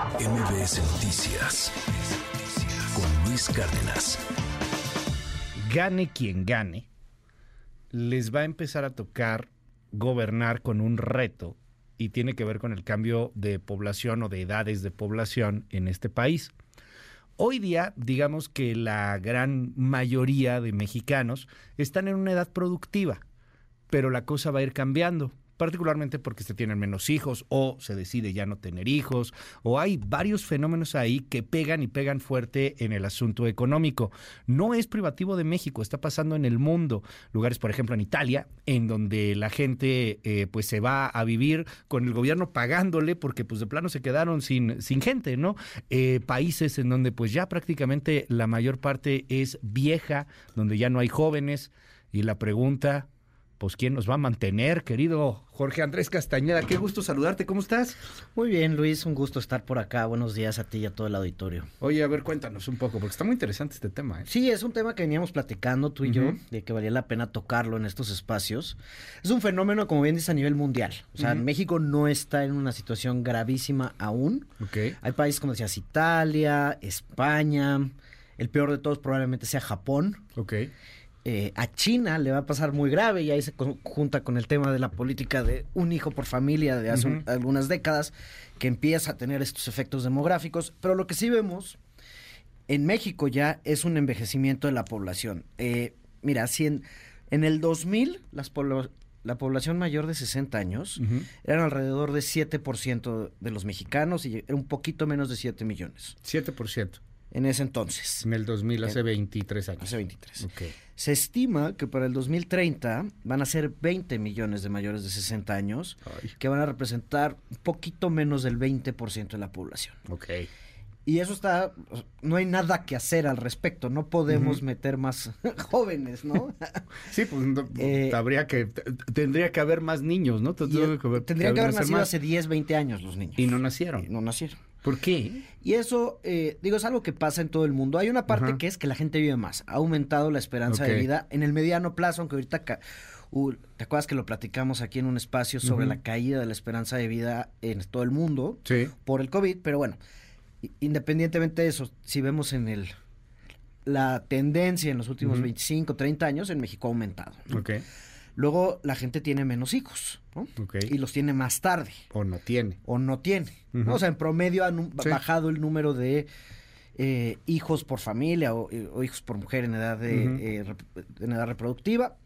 MBS Noticias con Luis Cárdenas. Gane quien gane, les va a empezar a tocar gobernar con un reto y tiene que ver con el cambio de población o de edades de población en este país. Hoy día, digamos que la gran mayoría de mexicanos están en una edad productiva, pero la cosa va a ir cambiando particularmente porque se tienen menos hijos o se decide ya no tener hijos, o hay varios fenómenos ahí que pegan y pegan fuerte en el asunto económico. No es privativo de México, está pasando en el mundo. Lugares, por ejemplo, en Italia, en donde la gente eh, pues se va a vivir con el gobierno pagándole porque pues de plano se quedaron sin, sin gente, ¿no? Eh, países en donde pues ya prácticamente la mayor parte es vieja, donde ya no hay jóvenes. Y la pregunta, pues quién nos va a mantener, querido Jorge Andrés Castañeda. Qué gusto saludarte, ¿cómo estás? Muy bien, Luis, un gusto estar por acá. Buenos días a ti y a todo el auditorio. Oye, a ver, cuéntanos un poco, porque está muy interesante este tema. ¿eh? Sí, es un tema que veníamos platicando tú y yo, de que valía la pena tocarlo en estos espacios. Es un fenómeno, como bien dices, a nivel mundial. O sea, México no está en una situación gravísima aún. Okay. Hay países como decías, Italia, España. El peor de todos probablemente sea Japón. Ok. Eh, a China le va a pasar muy grave y ahí se junta con el tema de la política de un hijo por familia de hace algunas décadas que empieza a tener estos efectos demográficos. Pero lo que sí vemos en México ya es un envejecimiento de la población. Eh, mira, si en, el 2000 las la población mayor de 60 años eran alrededor de 7% de los mexicanos y era un poquito menos de 7 millones. 7% en ese entonces. En el 2000, hace 23 años. Hace 23. Se estima que para el 2030 van a ser 20 millones de mayores de 60 años, que van a representar un poquito menos del 20% de la población. Ok. Y eso está, no hay nada que hacer al respecto, no podemos meter más jóvenes, ¿no? sí, pues eh, habría que, tendría que haber más niños, ¿no? Tendría que, haber nacido hace 10, 20 años los niños. Y no nacieron. no nacieron. ¿Por qué? Y eso, eh, digo, es algo que pasa en todo el mundo. Hay una parte que es que la gente vive más. Ha aumentado la esperanza de vida en el mediano plazo, aunque ahorita... ¿Te acuerdas que lo platicamos aquí en un espacio sobre la caída de la esperanza de vida en todo el mundo por el COVID? Pero bueno, independientemente de eso, si vemos en el la tendencia en los últimos 25, 30 años, en México ha aumentado. Luego la gente tiene menos hijos, ¿no? Y los tiene más tarde. O no tiene. O no tiene. O sea, en promedio han bajado el número de eh, hijos por familia o, hijos por mujer en edad, de, eh, en edad reproductiva.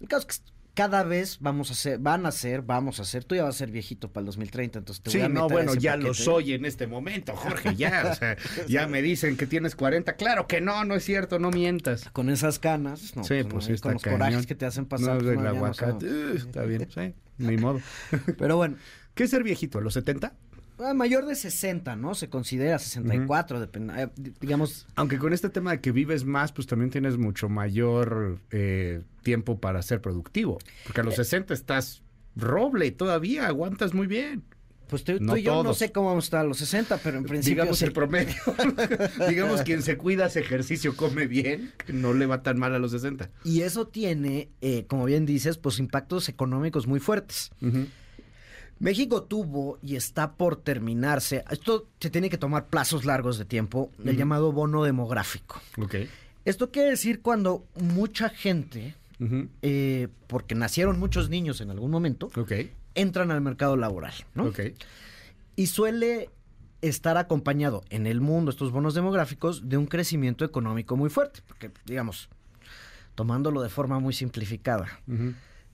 El caso es que cada vez vamos a hacer, van a ser, vamos a hacer, tú ya vas a ser viejito para el 2030, entonces te sí, voy a no, bueno, ya lo soy en este momento, Jorge, ya, o sea, ya me dicen que tienes 40, claro que no, no es cierto, no mientas. Con esas canas, no, sí, pues, con los corajes que te hacen pasar. No, pues, aguacate, uh, está bien, sí, ni modo. Pero bueno. ¿Qué es ser viejito, a los 70? Ah, mayor de 60, ¿no? Se considera 64, eh, digamos. Aunque con este tema de que vives más, pues también tienes mucho mayor eh, tiempo para ser productivo. Porque a los 60 eh. estás roble todavía, aguantas muy bien. Pues tú, y yo no sé cómo vamos a estar a los 60, pero en principio... Digamos el promedio. digamos quien se cuida, hace ejercicio, come bien, no le va tan mal a los 60. Y eso tiene, como bien dices, pues impactos económicos muy fuertes. México tuvo y está por terminarse, esto se tiene que tomar plazos largos de tiempo, el llamado bono demográfico. Okay. Esto quiere decir cuando mucha gente, eh, porque nacieron muchos niños en algún momento, entran al mercado laboral. ¿no? Y suele estar acompañado en el mundo, estos bonos demográficos, de un crecimiento económico muy fuerte. Porque, digamos, tomándolo de forma muy simplificada,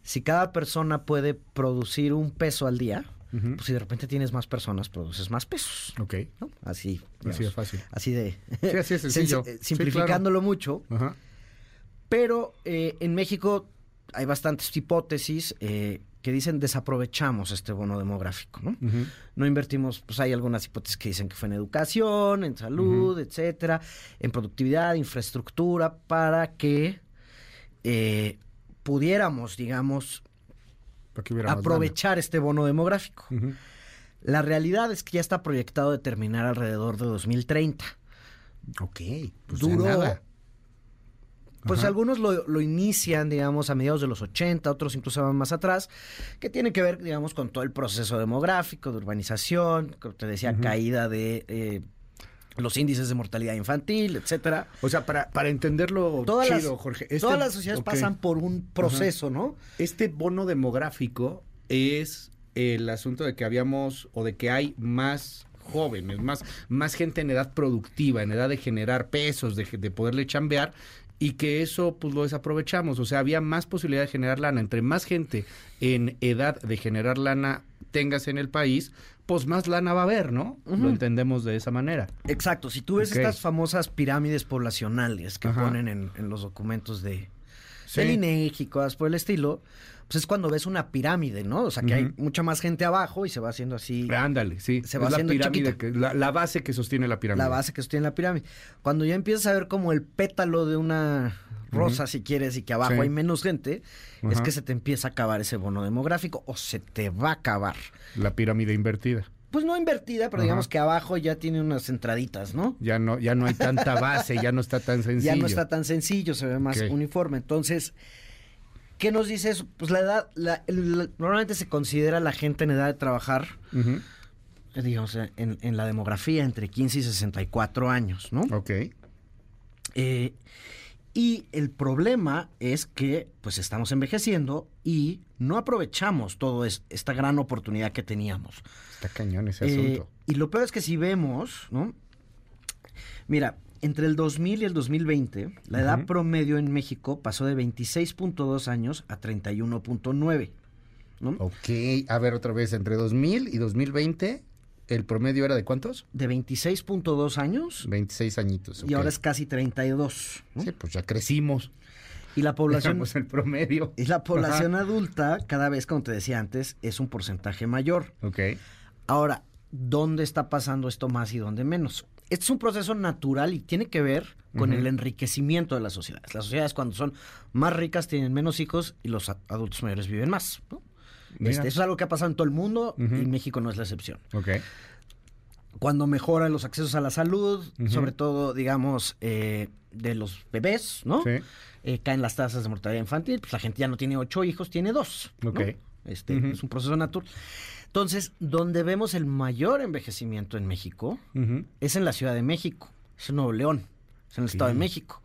si cada persona puede producir un peso al día, pues si de repente tienes más personas, produces más pesos. Ok. Así. así de fácil. Así de. Sí, así es sencillo. Eh, simplificándolo mucho. Pero eh, en México hay bastantes hipótesis eh, que dicen desaprovechamos este bono demográfico, ¿no? No invertimos, pues hay algunas hipótesis que dicen que fue en educación, en salud, etcétera, en productividad, infraestructura, para que pudiéramos, digamos, aprovechar este bono demográfico. La realidad es que ya está proyectado de terminar alrededor de 2030. Ok, pues duró, Pues algunos lo, lo, inician, digamos, a mediados de los 80, otros incluso van más atrás, que tiene que ver, digamos, con todo el proceso demográfico, de urbanización, como te decía, caída de eh, los índices de mortalidad infantil, etcétera. O sea, para, para entenderlo todas chido, las, Jorge. Este, todas las sociedades pasan por un proceso, ¿no? Este bono demográfico es el asunto de que habíamos o de que hay más jóvenes, más, más gente en edad productiva, en edad de generar pesos, de, de poderle chambear y que eso pues lo desaprovechamos, o sea, había más posibilidad de generar lana, entre más gente en edad de generar lana tengas en el país, pues más lana va a haber, ¿no? Lo entendemos de esa manera. Exacto, si tú ves estas famosas pirámides poblacionales que ponen en, los documentos de, sí. del INEGI, cosas por el estilo, pues es cuando ves una pirámide, ¿no? O sea, que hay mucha más gente abajo y se va haciendo así. Ándale, sí. Se va haciendo la pirámide, que, la, base que sostiene la pirámide. La base que sostiene la pirámide. Cuando ya empiezas a ver como el pétalo de una rosa, si quieres, y que abajo hay menos gente, es que se te empieza a acabar ese bono demográfico o se te va a acabar. La pirámide invertida pues no invertida, pero digamos que abajo ya tiene unas entraditas, ¿no? Ya no, ya no hay tanta base, ya no está tan sencillo. Ya no está tan sencillo, se ve más uniforme. Entonces, ¿qué nos dice eso? Pues la edad, normalmente se considera la gente en edad de trabajar, digamos, en, la demografía entre 15 y 64 años, ¿no? Ok. Eh, y el problema es que pues estamos envejeciendo y no aprovechamos toda esta gran oportunidad que teníamos. Está cañón ese eh, asunto. Y lo peor es que si vemos, ¿no? Mira, entre el 2000 y el 2020, la edad promedio en México pasó de 26.2 años a 31.9. ¿no? Ok, a ver otra vez, entre 2000 y 2020 ¿El promedio era de cuántos? De 26.2 años. 26 añitos. Y ahora es casi 32. Sí, pues ya crecimos. Y la población. el promedio. Y la población adulta, cada vez, como te decía antes, es un porcentaje mayor. Ok. Ahora, ¿dónde está pasando esto más y dónde menos? Este es un proceso natural y tiene que ver con el enriquecimiento de las sociedades. Las sociedades, cuando son más ricas, tienen menos hijos y los adultos mayores viven más. ¿no? Este, eso es algo que ha pasado en todo el mundo y México no es la excepción. Okay. Cuando mejoran los accesos a la salud, sobre todo, digamos, eh, de los bebés, ¿no? Sí. Eh, caen las tasas de mortalidad infantil, pues la gente ya no tiene ocho hijos, tiene dos. Ok. Este, Es un proceso natural. Entonces, donde vemos el mayor envejecimiento en México es en la Ciudad de México, es en Nuevo León, es en el Estado de México.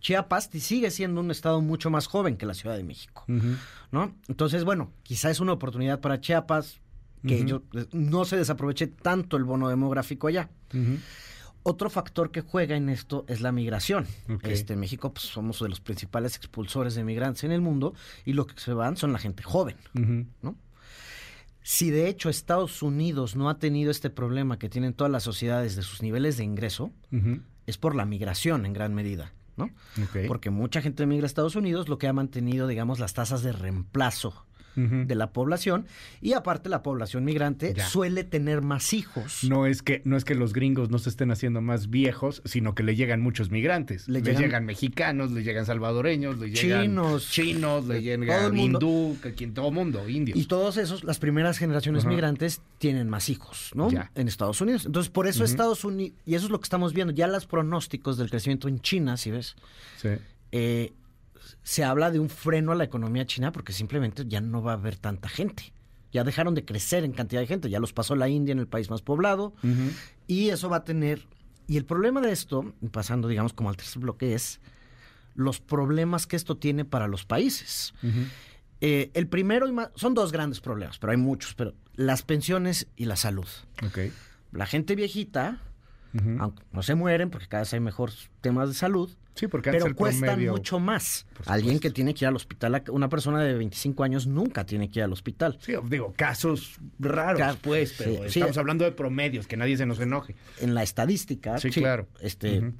Chiapas sigue siendo un estado mucho más joven que la Ciudad de México, ¿no? Entonces, bueno, quizá es una oportunidad para Chiapas que yo, no se desaproveche tanto el bono demográfico allá. Otro factor que juega en esto es la migración. Este, en México pues, somos de los principales expulsores de migrantes en el mundo y lo que se van son la gente joven, ¿no? Si de hecho Estados Unidos no ha tenido este problema que tienen todas las sociedades de sus niveles de ingreso, es por la migración en gran medida. ¿No? Porque mucha gente emigra a Estados Unidos, lo que ha mantenido, digamos, las tasas de reemplazo de la población y aparte la población migrante suele tener más hijos. No es que no es que los gringos no se estén haciendo más viejos, sino que le llegan muchos migrantes. Le, llegan, mexicanos, le llegan salvadoreños, le llegan chinos, chinos, le llegan hindú, que todo mundo, indios. Y todos esos, las primeras generaciones migrantes tienen más hijos, ¿no? En Estados Unidos. Entonces, por eso Estados Unidos y eso es lo que estamos viendo, ya los pronósticos del crecimiento en China, si ves. Sí. Eh, se habla de un freno a la economía china porque simplemente ya no va a haber tanta gente. Ya dejaron de crecer en cantidad de gente, ya los pasó la India en el país más poblado y eso va a tener... Y el problema de esto, pasando digamos como al tercer bloque, es los problemas que esto tiene para los países. Eh, el primero, y más, son dos grandes problemas, pero hay muchos, pero las pensiones y la salud. La gente viejita, aunque no se mueren porque cada vez hay mejores temas de salud, Sí, porque pero cuestan mucho más. Alguien que tiene que ir al hospital, una persona de 25 años nunca tiene que ir al hospital. Sí, digo, casos raros, pues, pero estamos hablando de promedios, que nadie se nos enoje. En la estadística, sí, claro. este,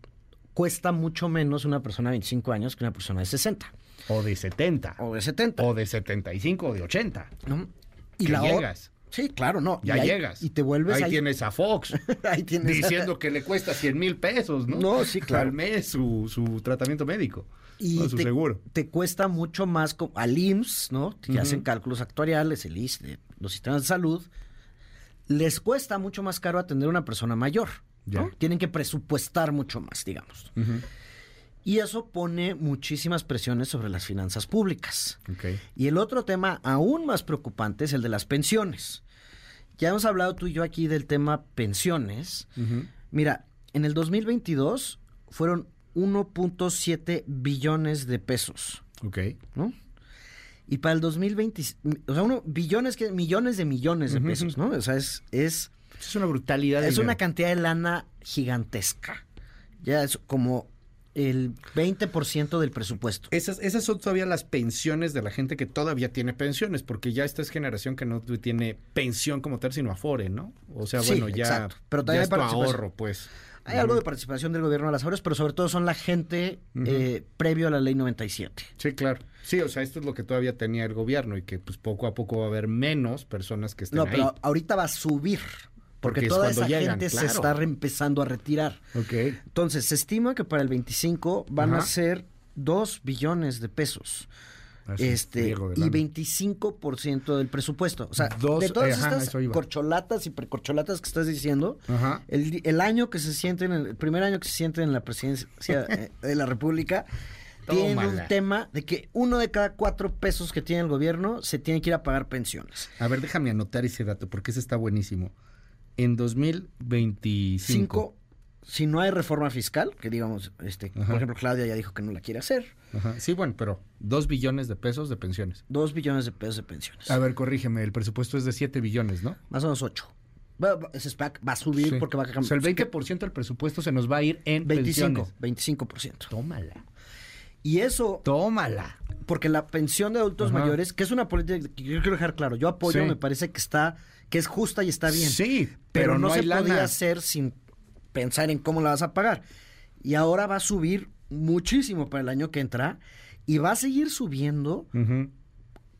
cuesta mucho menos una persona de 25 años que una persona de 60. O de 70. O de 70. O de 75 o de 80. Y la llegas. Sí, claro, no. Ya llegas. Y te vuelves. Ahí, tienes a Fox. ahí tienes diciendo que le cuesta 100 mil pesos, ¿no? No, sí, claro. Al mes su, su tratamiento médico. Y su te, seguro. te cuesta mucho más al IMSS, ¿no? Que hacen cálculos actuariales, el ISS, los sistemas de salud. Les cuesta mucho más caro atender a una persona mayor. ¿no? Tienen que presupuestar mucho más, digamos. Y eso pone muchísimas presiones sobre las finanzas públicas. Y el otro tema aún más preocupante es el de las pensiones. Ya hemos hablado tú y yo aquí del tema pensiones. Mira, en el 2022 fueron 1.7 billones de pesos, Ok. ¿no? Y para el 2020, o sea, uno, billones, que millones de millones de pesos, ¿no? O sea, es, es, Es una brutalidad. es una cantidad de lana gigantesca. Ya es como el 20% del presupuesto. Esas, esas son todavía las pensiones de la gente que todavía tiene pensiones, porque ya esta es generación que no tiene pensión como tal, sino afore, ¿no? O sea, Sí, bueno, ya, exacto. Pero ya es tu ahorro, pues. Hay algo de participación del gobierno a las ahorros, pero sobre todo son la gente eh, previo a la ley 97. Sí, claro. Sí, o sea, esto es lo que todavía tenía el gobierno y que pues poco a poco va a haber menos personas que estén No, ahí. pero ahorita va a subir. Porque, Porque es toda cuando esa llegan, gente se está empezando a retirar. Entonces, se estima que para el 25 van a ser 2 billones de pesos. Es un Este, y lana. 25% del presupuesto. O sea, Dos- de todas eh, ajá, estas corcholatas y precorcholatas que estás diciendo, Ajá. el, el año que se sienten, en- el primer año que se sienten en la presidencia eh, de la República, tiene un Tómala. tema de que uno de cada cuatro pesos que tiene el gobierno se tiene que ir a pagar pensiones. A ver, déjame anotar ese dato porque ese está buenísimo. En 2025. Cinco, si no hay reforma fiscal, que digamos, este, por ejemplo, Claudia ya dijo que no la quiere hacer, Ajá. Sí, bueno, pero dos billones de pesos de pensiones. dos billones de pesos de pensiones. A ver, corrígeme, el presupuesto es de 7 billones, ¿no? Más o menos ocho. Va- va- Ese SPAC va a subir Sí. porque va a O cambiar. sea, el 20% del presupuesto se nos va a ir en 25, pensiones. 25%. Tómala. Y eso, Tómala. porque la pensión de adultos Ajá. mayores, que es una política que yo quiero dejar claro, yo apoyo, Sí. me parece que está, que es justa y está bien. Sí, pero, pero no, no se lana. podía hacer sin pensar en cómo la vas a pagar. Y ahora va a subir muchísimo para el año que entra y va a seguir subiendo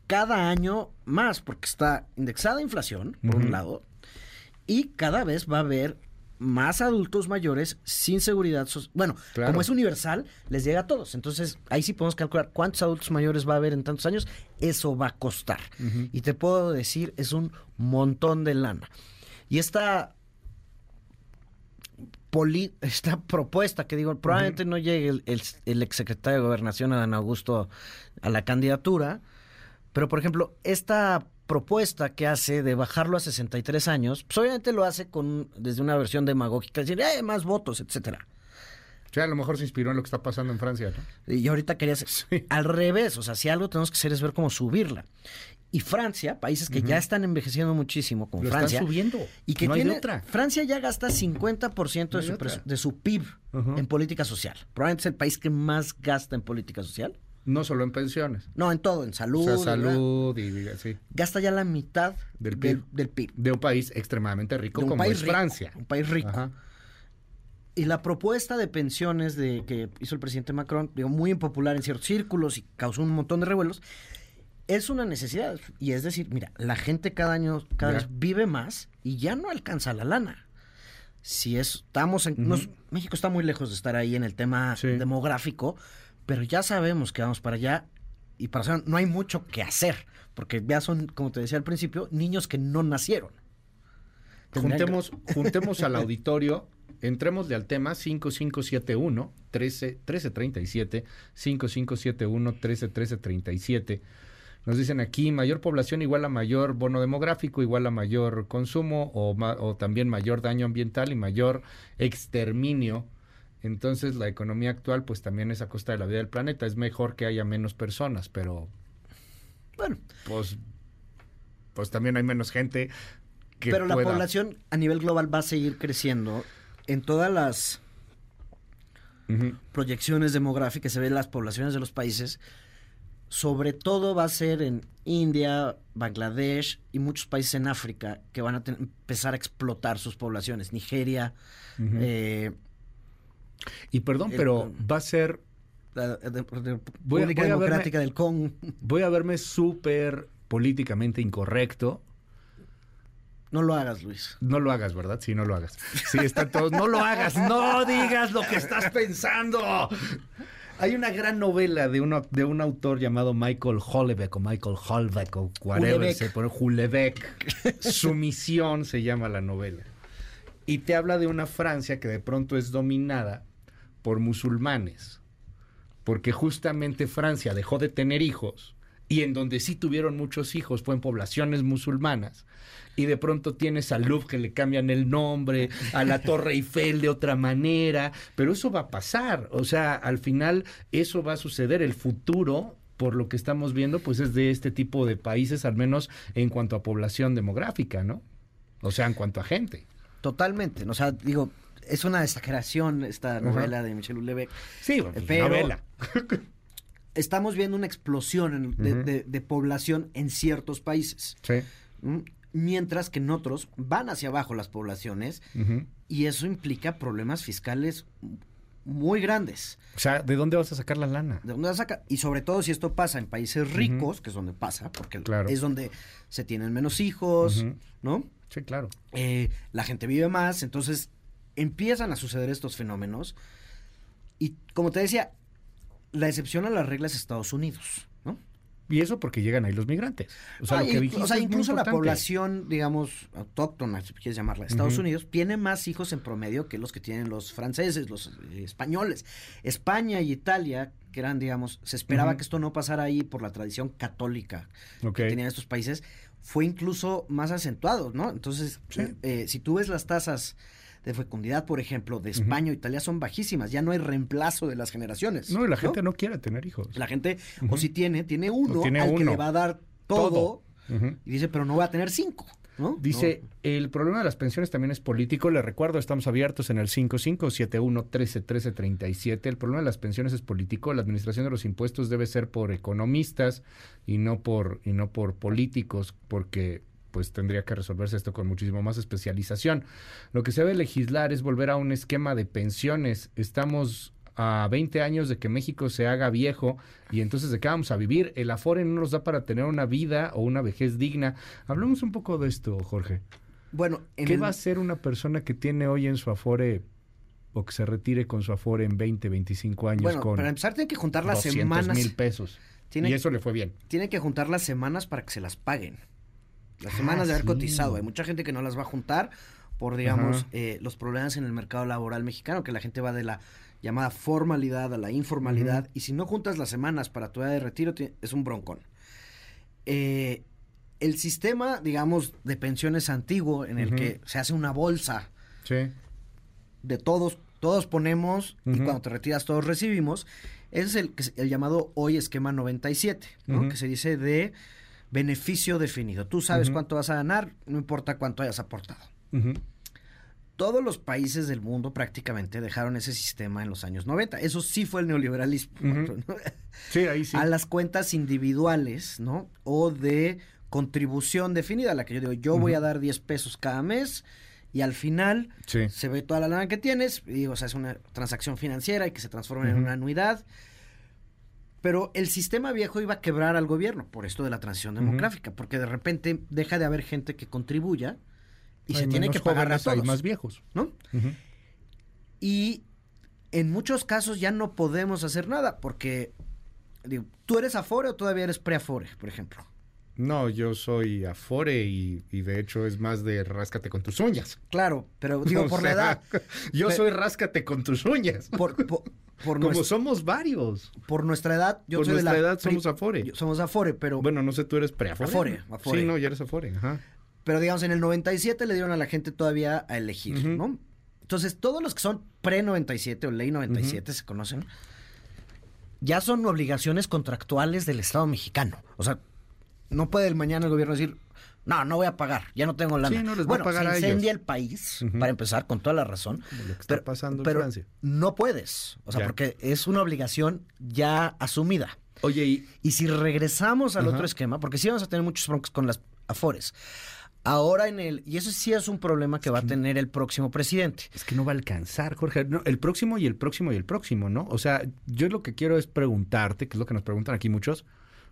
cada año más, porque está indexada a inflación, por un lado, y cada vez va a haber más adultos mayores sin seguridad social. Bueno, Claro. como es universal, les llega a todos. Entonces, ahí sí podemos calcular cuántos adultos mayores va a haber en tantos años. Eso va a costar. Y te puedo decir, es un montón de lana. Y esta, poli- esta propuesta que digo, probablemente no llegue el, el, el exsecretario de Gobernación, Adán Augusto, a la candidatura, pero por ejemplo, esta propuesta que hace de bajarlo a 63 años, pues obviamente lo hace con desde una versión demagógica, decir, eh, más votos, etcétera. O sea, a lo mejor se inspiró en lo que está pasando en Francia, ¿no? Y ahorita quería hacer Sí. al revés, o sea, si algo tenemos que hacer es ver cómo subirla. Y Francia, países que ya están envejeciendo muchísimo, como Lo Francia, están subiendo. y que no hay tiene, otra. Francia ya gasta 50% No de, hay su de su PIB en política social. Probablemente es el país que más gasta en política social. No solo en pensiones. No, en todo, en O salud. sea, ¿verdad? salud y así. Gasta ya la mitad Del PIB. del PIB. De un país extremadamente rico como país es rico, Francia. Un país rico. Ajá. Y la propuesta de pensiones de que hizo el presidente Macron, digo, muy impopular en ciertos círculos y causó un montón de revuelos, es una necesidad. Y es decir, mira, la gente cada año, cada vez vive más y ya no alcanza la lana. Si es- estamos en... nos- México está muy lejos de estar ahí en el tema Sí. demográfico, pero ya sabemos que vamos para allá y para eso no hay mucho que hacer, porque ya son, como te decía al principio, niños que no nacieron. Juntemos, juntemos al auditorio, entrémosle al tema 5571 13 1337 5571 13 1337. Nos dicen aquí mayor población igual a mayor bono demográfico, igual a mayor consumo o también mayor daño ambiental y mayor exterminio. Entonces la economía actual pues también es a costa de la vida del planeta. Es mejor que haya menos personas, pero Bueno, pues, pues también hay menos gente que Pero la población a nivel global va a seguir creciendo. En todas las proyecciones demográficas se ven las poblaciones de los países. Sobre todo va a ser en India, Bangladesh y muchos países en África que van a empezar a explotar sus poblaciones. Nigeria, eh, Y perdón, el- pero va a ser, la Voy a- República voy a verme- Democrática del Congo. voy a verme súper políticamente incorrecto. No lo hagas, Luis. No lo hagas, ¿verdad? Sí, no lo hagas. Sí, están todos. No lo hagas, no digas lo que estás pensando. Hay una gran novela de, uno, de un autor llamado Michael Hollebeck o Michael Holbeck o whatever se pone Hulebeck. Su misión se llama la novela. Y te habla de una Francia que de pronto es dominada por musulmanes. porque justamente Francia dejó de tener hijos y en donde sí tuvieron muchos hijos fue en poblaciones musulmanas. Y de pronto tienes al Louvre que le cambian el nombre, a la Torre Eiffel de otra manera, pero eso va a pasar. O sea, al final eso va a suceder. El futuro, por lo que estamos viendo, pues es de este tipo de países, al menos en cuanto a población demográfica, ¿no? O sea, en cuanto a gente. Totalmente. O sea, digo, es una exageración esta novela de Michel Houellebecq. Sí, pero novela. estamos viendo una explosión de, población en ciertos países. Sí. Mientras que en otros van hacia abajo las poblaciones y eso implica problemas fiscales muy grandes. O sea, ¿de dónde vas a sacar la lana? ¿De dónde vas a sacar? Y sobre todo si esto pasa en países ricos, que es donde pasa, porque es donde se tienen menos hijos, ¿no? Sí, claro. Eh, la gente vive más, entonces empiezan a suceder estos fenómenos. Y como te decía, la excepción a la regla es Estados Unidos, ¿no? Y eso porque llegan ahí los migrantes. O sea, ah, incluso la población, digamos, autóctona, si quieres llamarla, Estados Unidos, tiene más hijos en promedio que los que tienen los franceses, los eh, españoles. España y Italia, que eran, digamos, se esperaba que esto no pasara ahí por la tradición católica que tenían estos países, fue incluso más acentuado, ¿no? Entonces, eh, si tú ves las tasas de fecundidad, por ejemplo, de España o Italia son bajísimas. Ya no hay reemplazo de las generaciones. No, y la gente no quiere tener hijos. La gente, o si tiene, tiene uno al que le va a dar todo, y dice, pero no va a tener cinco. ¿No? Dice, el problema de las pensiones también es político. Le recuerdo, estamos abiertos en el 5571131337. El problema de las pensiones es político. La administración de los impuestos debe ser por economistas y no por, y no por políticos, porque pues tendría que resolverse esto con muchísimo más especialización. Lo que se debe legislar es volver a un esquema de pensiones. Estamos a 20 años de que México se haga viejo y entonces de qué vamos a vivir. El Afore no nos da para tener una vida o una vejez digna. Hablemos un poco de esto, Jorge. Bueno, ¿qué va a hacer una persona que tiene hoy en su Afore o que se retire con su Afore en 20, 25 años bueno, con para empezar tiene que juntar las semanas mil pesos. y eso le fue bien. Tiene que juntar las semanas para que se las paguen. Las semanas de haber ah, cotizado. Hay mucha gente que no las va a juntar por, digamos, eh, los problemas en el mercado laboral mexicano, que la gente va de la llamada formalidad a la informalidad. Y si no juntas las semanas para tu edad de retiro, es un broncón. Eh, el sistema, digamos, de pensiones antiguo, en el que se hace una bolsa de todos, todos ponemos y cuando te retiras todos recibimos, es el, el llamado hoy esquema 97, ¿no? que se dice de beneficio definido. Tú sabes cuánto vas a ganar, no importa cuánto hayas aportado. Todos los países del mundo prácticamente dejaron ese sistema en los años 90. Eso sí fue el neoliberalismo. Sí, ahí sí. A las cuentas individuales, ¿no? O de contribución definida, la que yo digo, yo voy a dar 10 pesos cada mes y al final se ve toda la lana que tienes, y o sea, es una transacción financiera y que se transforma en una anuidad pero el sistema viejo iba a quebrar al gobierno por esto de la transición demográfica, porque de repente deja de haber gente que contribuya y se tiene que pagar a todos. Hay más viejos. ¿No? Y en muchos casos ya no podemos hacer nada, porque digo, ¿tú eres afore o todavía eres preafore, por ejemplo? No, yo soy afore y, de hecho es más de ráscate con tus uñas. Claro, pero digo por la edad. Yo soy ráscate con tus uñas. Por, Como somos varios. Por nuestra edad, yo soy de la edad somos afore. somos afore, pero... Bueno, no sé, tú eres preafore. Afore, afore. Sí, no, ya eres afore, ajá. Pero digamos, en el 97 le dieron a la gente todavía a elegir, ¿no? Entonces, todos los que son pre-97 o ley 97 se conocen, ya son obligaciones contractuales del Estado mexicano. O sea, no puede el mañana el gobierno decir, no, no voy a pagar, ya no tengo lana. Sí, no les bueno, a pagar se incendia el país, para empezar, con toda la razón. pero, pasando en Francia. no puedes, o sea, porque es una obligación ya asumida. Oye, y, y si regresamos al otro esquema, porque sí vamos a tener muchos broncos con las afores. Ahora en el, y eso sí es un problema que va a tener el próximo presidente. Es que no va a alcanzar, Jorge. el próximo y el próximo y el próximo, ¿no? O sea, yo lo que quiero es preguntarte, que es lo que nos preguntan aquí muchos,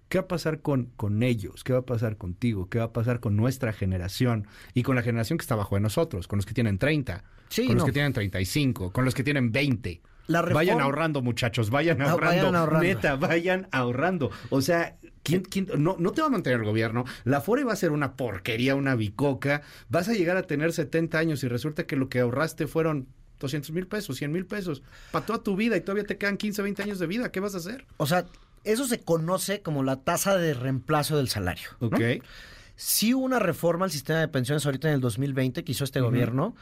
¿Qué va a pasar con, con ellos? ¿Qué va a pasar contigo? ¿Qué va a pasar con nuestra generación? Y con la generación que está bajo de nosotros, con los que tienen 30, con los que tienen 35, con los que tienen 20. Vayan ahorrando, muchachos, vayan ahorrando. vayan Neta, vayan ahorrando. O sea, ¿quién, quién, no, no te va a mantener el gobierno. La FORE va a ser una porquería, una bicoca. Vas a llegar a tener 70 años y resulta que lo que ahorraste fueron 200 mil pesos, 100 mil pesos, para toda tu vida y todavía te quedan 15, 20 años de vida, ¿qué vas a hacer? O sea, eso se conoce como la tasa de reemplazo del salario. ¿no? Ok. Sí hubo una reforma al sistema de pensiones ahorita en el 2020 que hizo este gobierno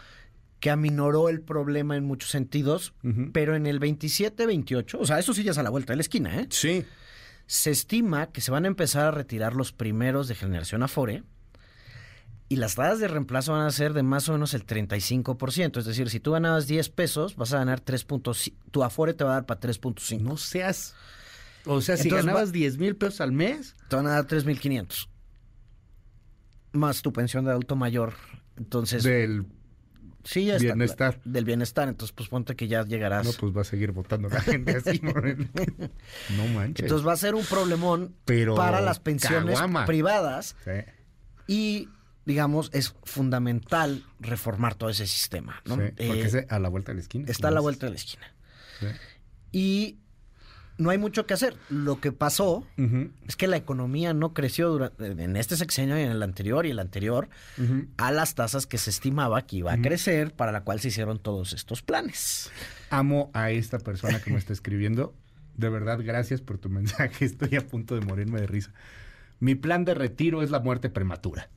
que aminoró el problema en muchos sentidos, pero en el 27-28, o sea, eso sí ya es a la vuelta de la esquina, ¿eh? Sí. Se estima que se van a empezar a retirar los primeros de generación Afore y las tasas de reemplazo van a ser de más o menos el 35%. Es decir, si tú ganabas 10 pesos, vas a ganar 3.5. Tu Afore te va a dar para 3.5. No seas... O sea, si Entonces, ganabas va- 10 mil pesos al mes, Te van a dar 3.500. Más tu pensión de adulto mayor. Entonces, del... sí, ya está. bienestar. Del bienestar. Entonces, pues ponte que ya llegarás. No, pues va a seguir votando la gente así. No manches. Entonces va a ser un problemón Pero para las pensiones caguama. privadas Sí, y, digamos, es fundamental reformar todo ese sistema. ¿no? sí, Eh, porque es a la vuelta de la esquina. está a la vuelta de la esquina. Sí. Y no hay mucho que hacer. Lo que pasó es que la economía no creció durante, en este sexenio y en el anterior y el anterior a las tasas que se estimaba que iba a crecer, para la cual se hicieron todos estos planes. Amo a esta persona que me está escribiendo. De verdad, gracias por tu mensaje. Estoy a punto de morirme de risa. Mi plan de retiro es la muerte prematura.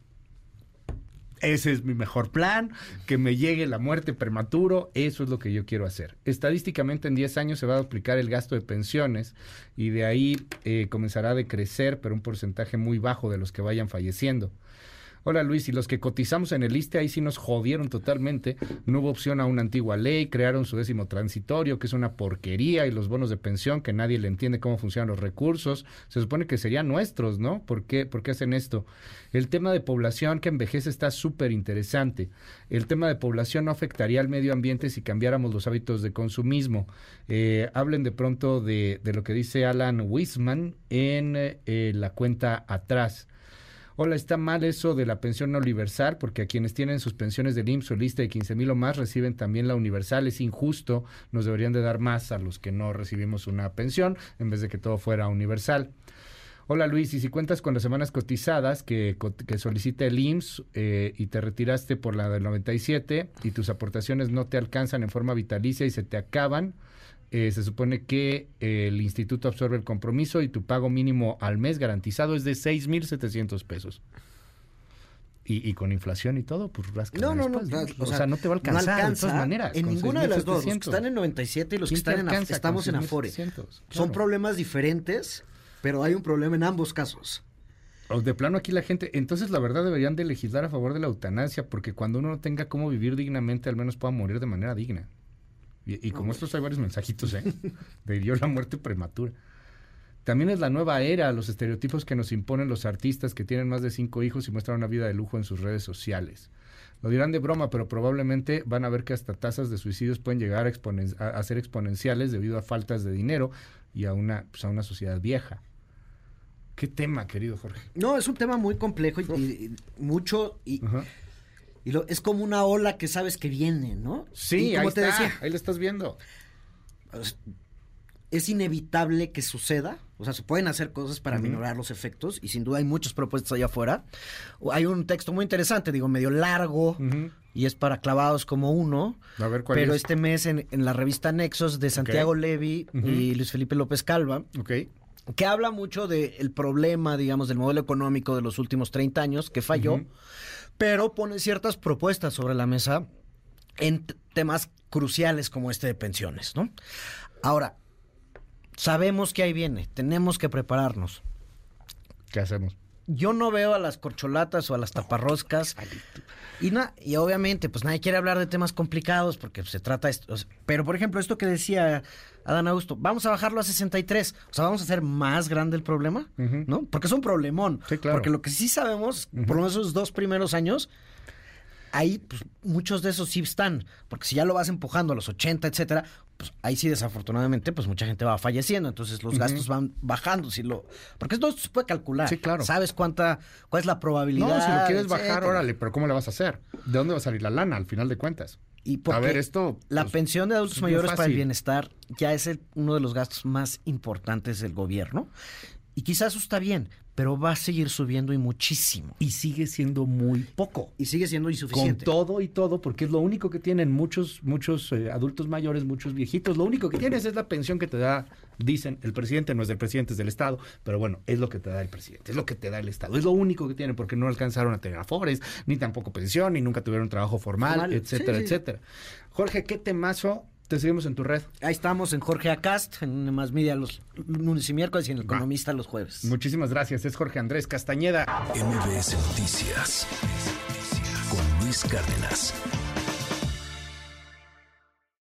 Ese es mi mejor plan, que me llegue la muerte prematuro, eso es lo que yo quiero hacer. Estadísticamente en 10 años se va a duplicar el gasto de pensiones y de ahí eh, comenzará a decrecer, pero un porcentaje muy bajo de los que vayan falleciendo. Hola Luis, y los que cotizamos en el ISTE ahí sí nos jodieron totalmente. No hubo opción a una antigua ley, crearon su décimo transitorio, que es una porquería, y los bonos de pensión, que nadie le entiende cómo funcionan los recursos. Se supone que serían nuestros, ¿no? ¿Por qué, ¿Por qué hacen esto? El tema de población que envejece está súper interesante. El tema de población no afectaría al medio ambiente si cambiáramos los hábitos de consumismo. Eh, hablen de pronto de, lo que dice Alan Wisman en eh, la cuenta atrás. Hola, está mal eso de la pensión universal, porque a quienes tienen sus pensiones del IMSS o lista de 15 mil o más reciben también la universal. Es injusto, nos deberían de dar más a los que no recibimos una pensión, en vez de que todo fuera universal. Hola Luis, y si cuentas con las semanas cotizadas que, co- que solicita el IMSS eh, y te retiraste por la del 97 y tus aportaciones no te alcanzan en forma vitalicia y se te acaban, eh, se supone que el instituto absorbe el compromiso y tu pago mínimo al mes garantizado es de 6.700 pesos. Y, y con inflación y todo, pues rasca No, no, no. después, o O, sea, no te va a alcanzar de alcanza todas maneras. En ninguna de las dos. Los que 6,700. están en 97 y los que ¿Quién te están en estamos en Afore. 6,700? Son problemas diferentes, pero hay un problema en ambos casos. O de plano aquí la gente, entonces la verdad deberían de legislar a favor de la eutanasia, porque cuando uno no tenga cómo vivir dignamente, al menos pueda morir de manera digna. Y, y como estos hay varios mensajitos, ¿eh? De yo la muerte prematura. También es la nueva era, los estereotipos que nos imponen los artistas que tienen más de cinco hijos y muestran una vida de lujo en sus redes sociales. Lo dirán de broma, pero probablemente van a ver que hasta tasas de suicidios pueden llegar a, exponen- a- a ser exponenciales debido a faltas de dinero y a una, pues, a una sociedad vieja. ¿Qué tema, querido Jorge? No, es un tema muy complejo y, y- y mucho. Y, Ajá. Y lo- es como una ola que sabes que viene, ¿no? Sí, como ahí te está, decía, ahí lo estás viendo. es inevitable que suceda. O sea, se pueden hacer cosas para Ujú. minorar los efectos y sin duda hay muchas propuestas allá afuera. Hay un texto muy interesante, digo, medio largo y es para clavados como uno. A ver cuál Pero es. este mes en, en la revista Nexos de Santiago Levy Ujú. y Luis Felipe López Calva, Ok. que habla mucho del problema, digamos, del modelo económico de los últimos 30 años que falló. Pero pone ciertas propuestas sobre la mesa en temas cruciales como este de pensiones, ¿no? Ahora, sabemos que ahí viene, tenemos que prepararnos. ¿Qué hacemos? Yo no veo a las corcholatas o a las taparroscas. Y, na- y obviamente, pues nadie quiere hablar de temas complicados porque se trata esto. o sea, pero, por ejemplo, esto que decía Adán Augusto, vamos a bajarlo a 63. O sea, vamos a hacer más grande el problema. ¿no? Porque es un problemón. Sí, claro. Porque lo que sí sabemos, por lo menos esos dos primeros años, ahí pues, muchos de esos sí están. Porque si ya lo vas empujando a los 80, etcétera, pues ahí sí desafortunadamente pues mucha gente va falleciendo. Entonces los gastos van bajando. Si lo, porque esto se puede calcular. Sí, claro. Sabes cuánta, cuál es la probabilidad. No, si lo quieres bajar, órale, pero ¿cómo le vas a hacer? ¿De dónde va a salir la lana al final de cuentas? Y porque a ver, esto. la pues, pensión de adultos mayores para el bienestar ya es el- uno de los gastos más importantes del gobierno. Y quizás eso está bien, pero va a seguir subiendo y muchísimo. Y sigue siendo muy poco. Y sigue siendo insuficiente. Con todo y todo, porque es lo único que tienen muchos, muchos eh, adultos mayores, muchos viejitos. Lo único que tienes es la pensión que te da, dicen, el presidente, no es del presidente, es del Estado, pero bueno, es lo que te da el presidente, es lo que te da el Estado. Es lo único que tienen, porque no alcanzaron a tener afores, ni tampoco pensión, ni nunca tuvieron trabajo formal, etcétera, etcétera. Jorge, ¿qué temazo te seguimos en tu red. Ahí estamos en Jorge Acast, en Más Media los lunes y miércoles y en El Economista los jueves. Muchísimas gracias. Es Jorge Andrés Castañeda. MBS Noticias con Luis Cárdenas.